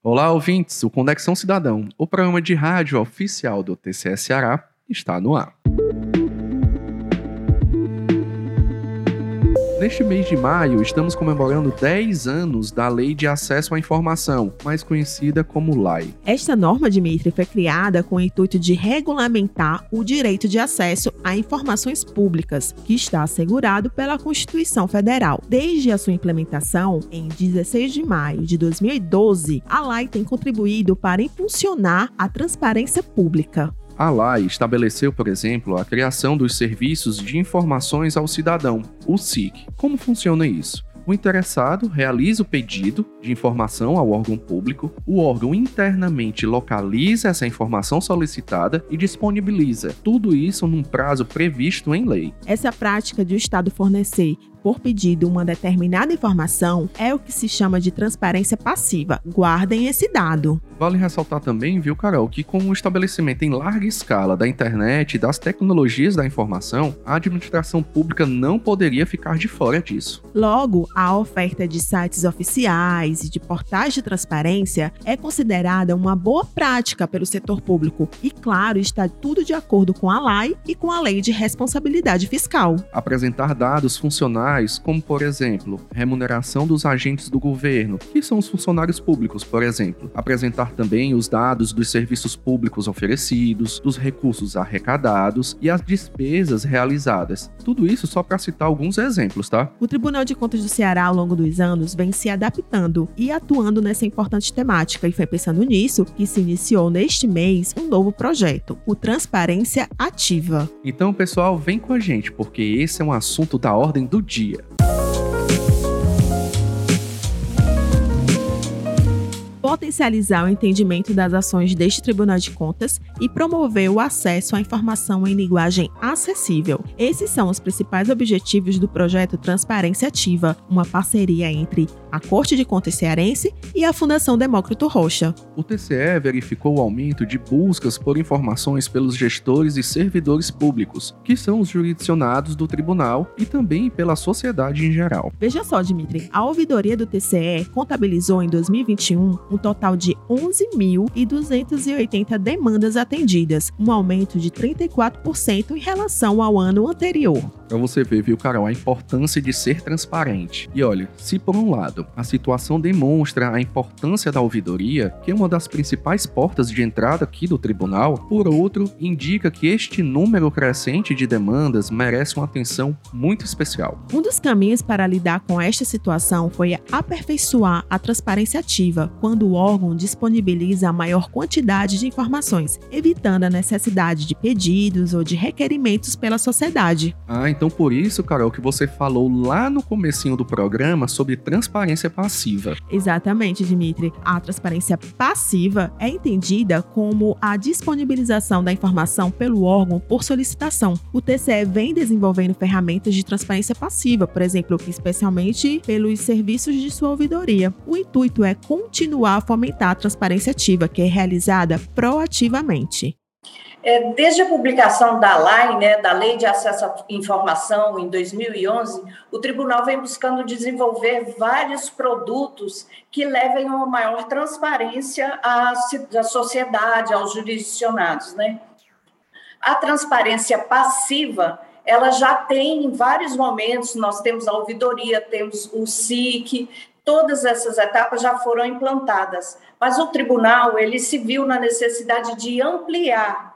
Olá, ouvintes! O Conexão Cidadão, o programa de rádio oficial do TCE Ceará, está no ar. Neste mês de maio, estamos comemorando 10 anos da Lei de Acesso à Informação, mais conhecida como LAI. Esta norma, Dimitri, foi criada com o intuito de regulamentar o direito de acesso a informações públicas, que está assegurado pela Constituição Federal. Desde a sua implementação, em 16 de maio de 2012, a LAI tem contribuído para impulsionar a transparência pública. A LAI estabeleceu, por exemplo, a criação dos Serviços de Informações ao Cidadão, o SIC. Como funciona isso? O interessado realiza o pedido de informação ao órgão público, o órgão internamente localiza essa informação solicitada e disponibiliza tudo isso num prazo previsto em lei. Essa prática de o Estado fornecer por pedido uma determinada informação é o que se chama de transparência passiva. Guardem esse dado. Vale ressaltar também, viu, Carol, que com o estabelecimento em larga escala da internet e das tecnologias da informação, a administração pública não poderia ficar de fora disso. Logo, a oferta de sites oficiais e de portais de transparência é considerada uma boa prática pelo setor público e, claro, está tudo de acordo com a lei e com a Lei de Responsabilidade Fiscal. Apresentar dados funcionais, como por exemplo, remuneração dos agentes do governo, que são os funcionários públicos, por exemplo. Apresentar também os dados dos serviços públicos oferecidos, dos recursos arrecadados e as despesas realizadas. Tudo isso só para citar alguns exemplos, tá? O Tribunal de Contas do Ceará, ao longo dos anos, vem se adaptando e atuando nessa importante temática, e foi pensando nisso que se iniciou neste mês um novo projeto, o Transparência Ativa. Então, pessoal, vem com a gente, porque esse é um assunto da ordem do dia. Potencializar o entendimento das ações deste Tribunal de Contas e promover o acesso à informação em linguagem acessível. Esses são os principais objetivos do projeto Transparência Ativa, uma parceria entre a Corte de Contas Cearense e a Fundação Demócrito Rocha. O TCE verificou o aumento de buscas por informações pelos gestores e servidores públicos, que são os jurisdicionados do tribunal e também pela sociedade em geral. Veja só, Dimitri, a ouvidoria do TCE contabilizou em 2021 um total de 11.280 demandas atendidas, um aumento de 34% em relação ao ano anterior. Para você ver, viu, Carol, a importância de ser transparente. E olha, se por um lado a situação demonstra a importância da ouvidoria, que é uma das principais portas de entrada aqui do tribunal, por outro, indica que este número crescente de demandas merece uma atenção muito especial. Um dos caminhos para lidar com esta situação foi aperfeiçoar a transparência ativa, quando o órgão disponibiliza a maior quantidade de informações, evitando a necessidade de pedidos ou de requerimentos pela sociedade. Ah, então por isso, Carol, que você falou lá no comecinho do programa sobre transparência passiva. Exatamente, Dimitri. A transparência passiva é entendida como a disponibilização da informação pelo órgão por solicitação. O TCE vem desenvolvendo ferramentas de transparência passiva, por exemplo, especialmente pelos serviços de sua ouvidoria. O intuito é continuar a fomentar a transparência ativa, que é realizada proativamente. É, desde a publicação da LAI, né, da Lei de Acesso à Informação, em 2011, o tribunal vem buscando desenvolver vários produtos que levem a uma maior transparência à, à sociedade, aos jurisdicionados. Né? A transparência passiva ela já tem em vários momentos, nós temos a ouvidoria, temos o SIC, todas essas etapas já foram implantadas, mas o tribunal ele se viu na necessidade de ampliar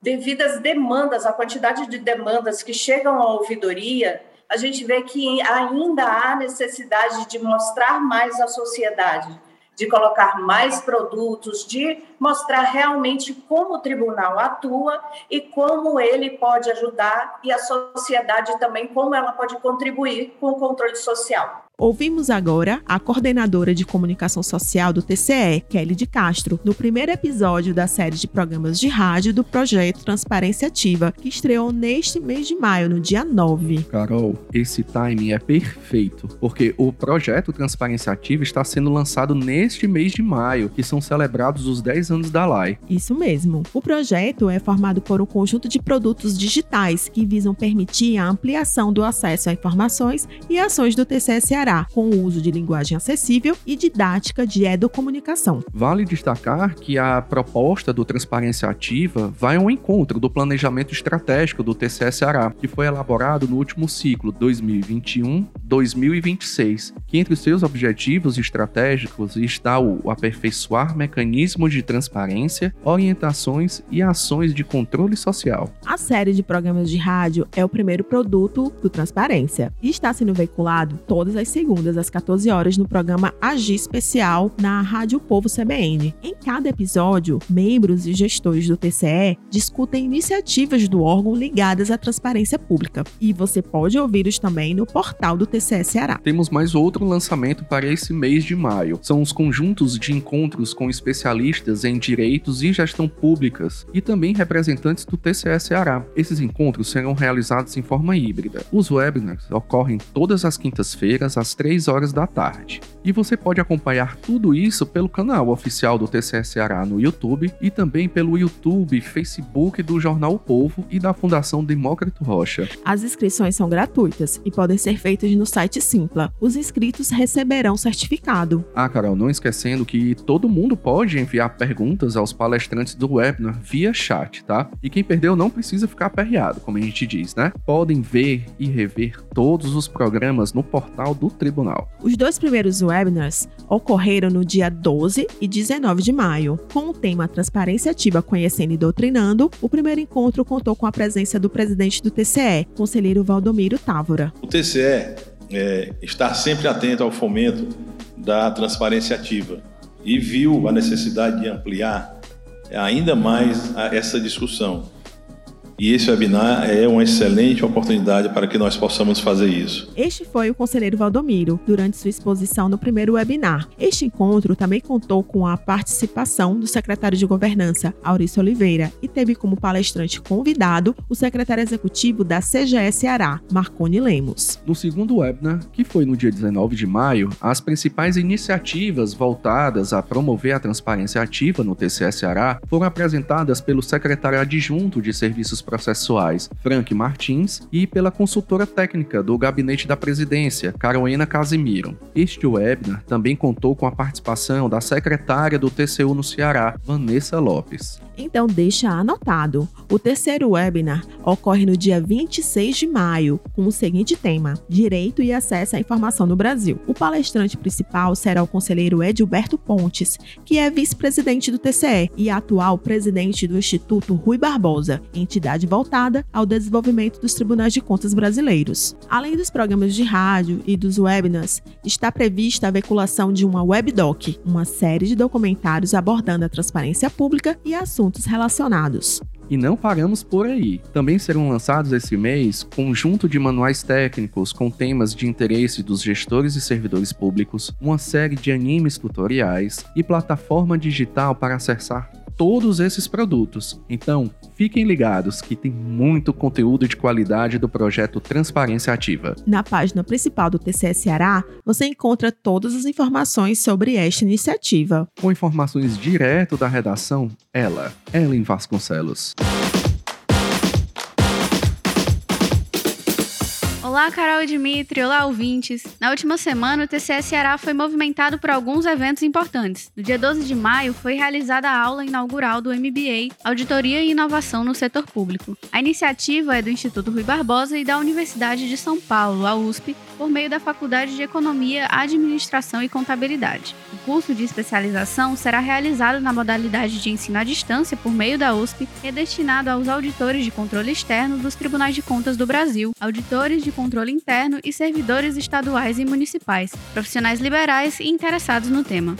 devido às demandas, a quantidade de demandas que chegam à ouvidoria, a gente vê que ainda há necessidade de mostrar mais à sociedade, de colocar mais produtos, de mostrar realmente como o tribunal atua e como ele pode ajudar e a sociedade também como ela pode contribuir com o controle social. Ouvimos agora a coordenadora de comunicação social do TCE, Kelly de Castro, no primeiro episódio da série de programas de rádio do projeto Transparência Ativa, que estreou neste mês de maio, no dia 9. Carol, esse timing é perfeito, porque o projeto Transparência Ativa está sendo lançado neste mês de maio, que são celebrados os 10 anos da LAI. Isso mesmo. O projeto é formado por um conjunto de produtos digitais que visam permitir a ampliação do acesso a informações e ações do TCE Ceará Com o uso de linguagem acessível e didática de educomunicação. Vale destacar que a proposta do Transparência Ativa vai ao encontro do planejamento estratégico do TCE Ceará, que foi elaborado no último ciclo 2021-2026, que entre os seus objetivos estratégicos está o aperfeiçoar mecanismos de transparência, orientações e ações de controle social. A série de programas de rádio é o primeiro produto do Transparência e está sendo veiculado todas as segundas às 14 horas no programa Agir Especial na Rádio Povo CBN. Em cada episódio, membros e gestores do TCE discutem iniciativas do órgão ligadas à transparência pública e você pode ouvi-los também no portal do TCE Ceará. Temos mais outro lançamento para esse mês de maio. São os conjuntos de encontros com especialistas em direitos e gestão públicas e também representantes do TCE Ceará. Esses encontros serão realizados em forma híbrida. Os webinars ocorrem todas as quintas-feiras às 3 horas da tarde. E você pode acompanhar tudo isso pelo canal oficial do TCE Ceará no YouTube e também pelo YouTube Facebook do Jornal o Povo e da Fundação Demócrito Rocha. As inscrições são gratuitas e podem ser feitas no site Simpla. Os inscritos receberão certificado. Ah, Carol, não esquecendo que todo mundo pode enviar perguntas aos palestrantes do webinar via chat, tá? E quem perdeu não precisa ficar aperreado, como a gente diz, né? Podem ver e rever todos os programas no portal do tribunal. Os dois primeiros webinars ocorreram no dia 12 e 19 de maio. Com o tema Transparência Ativa Conhecendo e Doutrinando, o primeiro encontro contou com a presença do presidente do TCE, conselheiro Valdomiro Távora. O TCE é, está sempre atento ao fomento da transparência ativa. E viu a necessidade de ampliar ainda mais essa discussão e esse webinar é uma excelente oportunidade para que nós possamos fazer isso. Este foi o conselheiro Valdomiro, durante sua exposição no primeiro webinar. Este encontro também contou com a participação do secretário de Governança, Aurício Oliveira, e teve como palestrante convidado o secretário executivo da CGS Ceará, Marconi Lemos. No segundo webinar, que foi no dia 19 de maio, as principais iniciativas voltadas a promover a transparência ativa no TCS Ceará foram apresentadas pelo secretário adjunto de Serviços processuais Frank Martins e pela consultora técnica do Gabinete da Presidência, Carolina Casimiro. Este webinar também contou com a participação da secretária do TCU no Ceará, Vanessa Lopes. Então deixa anotado. O terceiro webinar ocorre no dia 26 de maio, com o seguinte tema: Direito e acesso à informação no Brasil. O palestrante principal será o conselheiro Edilberto Pontes, que é vice-presidente do TCE e atual presidente do Instituto Rui Barbosa, entidade voltada ao desenvolvimento dos tribunais de contas brasileiros. Além dos programas de rádio e dos webinars, está prevista a veiculação de uma webdoc, uma série de documentários abordando a transparência pública e assuntos relacionados. E não paramos por aí. Também serão lançados esse mês conjunto de manuais técnicos com temas de interesse dos gestores e servidores públicos, uma série de animes tutoriais e plataforma digital para acessar todos esses produtos. Então, fiquem ligados que tem muito conteúdo de qualidade do projeto Transparência Ativa. Na página principal do TCS Ceará, você encontra todas as informações sobre esta iniciativa. Com informações direto da redação, ela, Ellen Vasconcelos. Olá, Carol e Dimitri. Olá, ouvintes. Na última semana, o TCS Ceará foi movimentado por alguns eventos importantes. No dia 12 de maio, foi realizada a aula inaugural do MBA, Auditoria e Inovação no Setor Público. A iniciativa é do Instituto Rui Barbosa e da Universidade de São Paulo, a USP, por meio da Faculdade de Economia, Administração e Contabilidade. O curso de especialização será realizado na modalidade de ensino à distância por meio da USP e é destinado aos auditores de controle externo dos Tribunais de Contas do Brasil, auditores de controle interno e servidores estaduais e municipais, profissionais liberais e interessados no tema.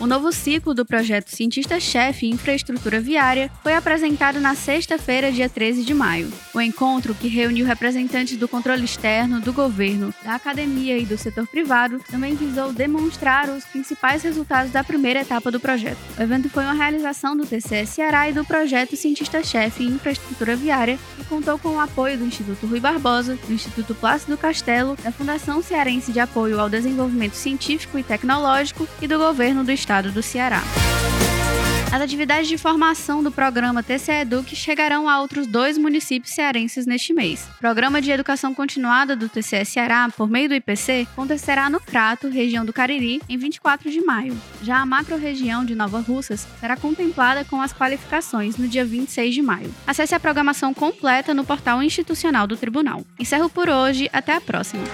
O novo ciclo do projeto Cientista-Chefe em Infraestrutura Viária foi apresentado na sexta-feira, dia 13 de maio. O encontro, que reuniu representantes do controle externo, do governo, da academia e do setor privado, também visou demonstrar os principais resultados da primeira etapa do projeto. O evento foi uma realização do TCS Ceará e do projeto Cientista-Chefe em Infraestrutura Viária e contou com o apoio do Instituto Rui Barbosa, do Instituto Plácido Castelo, da Fundação Cearense de Apoio ao Desenvolvimento Científico e Tecnológico e do governo do estado estado do Ceará. As atividades de formação do programa TCE Educ chegarão a outros dois municípios cearenses neste mês. O programa de educação continuada do TCE Ceará, por meio do IPC, acontecerá no Crato, região do Cariri, em 24 de maio. Já a macro-região de Nova Russas será contemplada com as qualificações no dia 26 de maio. Acesse a programação completa no portal institucional do Tribunal. Encerro por hoje, até a próxima.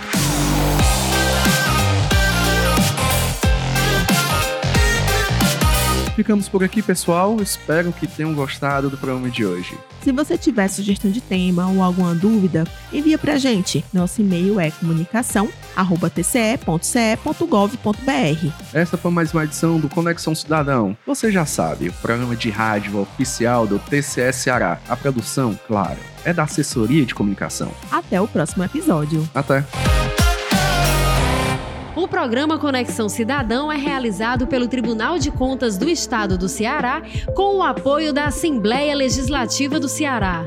Ficamos por aqui, pessoal. Espero que tenham gostado do programa de hoje. Se você tiver sugestão de tema ou alguma dúvida, envia pra gente. Nosso e-mail é comunicação@tce.ce.gov.br. Essa foi mais uma edição do Conexão Cidadão. Você já sabe, o programa de rádio oficial do TCE Ceará. A produção, claro, é da assessoria de comunicação. Até o próximo episódio. Até. O programa Conexão Cidadão é realizado pelo Tribunal de Contas do Estado do Ceará com o apoio da Assembleia Legislativa do Ceará.